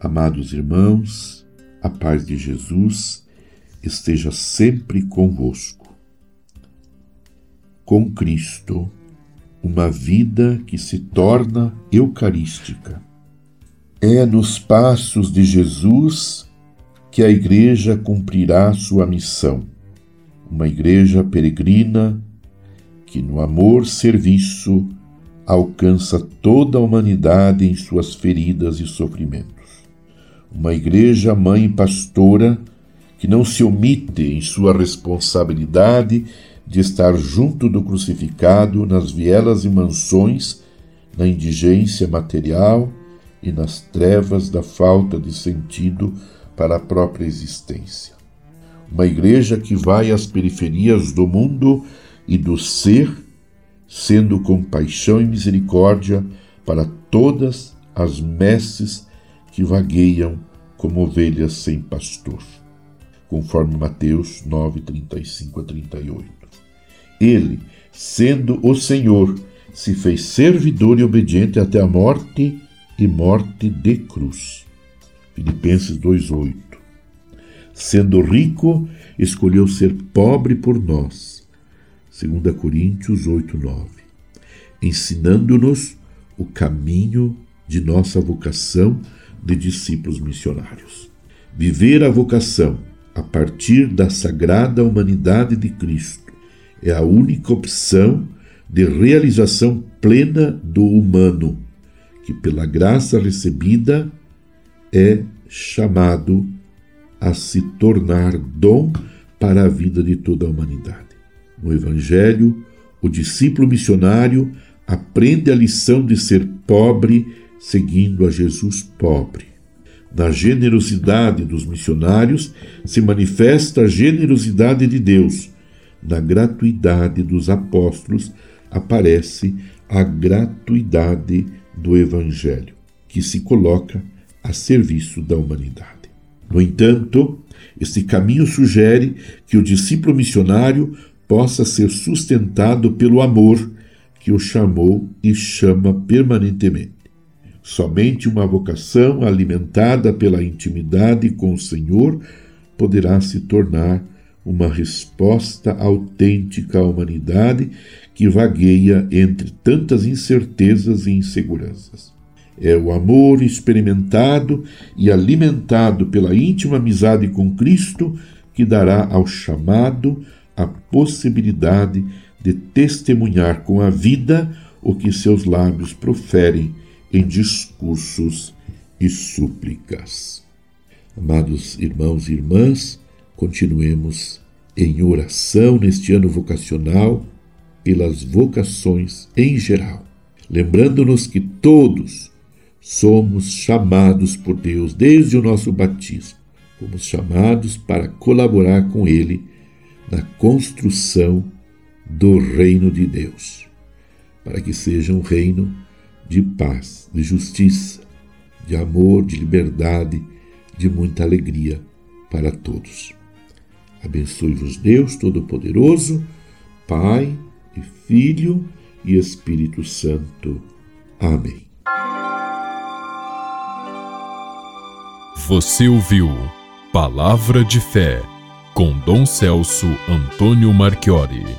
Amados irmãos, a paz de Jesus esteja sempre convosco. Com Cristo, uma vida que se torna eucarística. É nos passos de Jesus que a Igreja cumprirá sua missão. Uma Igreja peregrina que, no amor serviço, alcança toda a humanidade em suas feridas e sofrimentos. Uma Igreja mãe pastora que não se omite em sua responsabilidade de estar junto do crucificado nas vielas e mansões, na indigência material e nas trevas da falta de sentido para a própria existência. Uma igreja que vai às periferias do mundo e do ser, sendo compaixão e misericórdia para todas as messes que vagueiam como ovelhas sem pastor. Conforme Mateus 9, 35 a 38. Ele, sendo o Senhor, se fez servidor e obediente até a morte e morte de cruz. Filipenses 2:8. Sendo rico, escolheu ser pobre por nós. 2 Coríntios 8:9. Ensinando-nos o caminho de nossa vocação de discípulos missionários. Viver a vocação a partir da sagrada humanidade de Cristo é a única opção de realização plena do humano que, pela graça recebida, é chamado a se tornar dom para a vida de toda a humanidade. No Evangelho, o discípulo missionário aprende a lição de ser pobre seguindo a Jesus pobre. Na generosidade dos missionários se manifesta a generosidade de Deus. Na gratuidade dos apóstolos aparece a gratuidade do Evangelho, que se coloca a serviço da humanidade. No entanto, este caminho sugere que o discípulo missionário possa ser sustentado pelo amor que o chamou e chama permanentemente. Somente uma vocação alimentada pela intimidade com o Senhor poderá se tornar uma resposta autêntica à humanidade que vagueia entre tantas incertezas e inseguranças. É o amor experimentado e alimentado pela íntima amizade com Cristo que dará ao chamado a possibilidade de testemunhar com a vida o que seus lábios proferem em discursos e súplicas. Amados irmãos e irmãs, continuemos em oração neste ano vocacional pelas vocações em geral, lembrando-nos que todos somos chamados por Deus desde o nosso batismo. Fomos chamados para colaborar com Ele na construção do reino de Deus, para que seja um reino de paz, de justiça, de amor, de liberdade, de muita alegria para todos. Abençoe-vos Deus Todo-Poderoso, Pai e Filho e Espírito Santo. Amém. Você ouviu Palavra de Fé com Dom Celso Antônio Marchiori.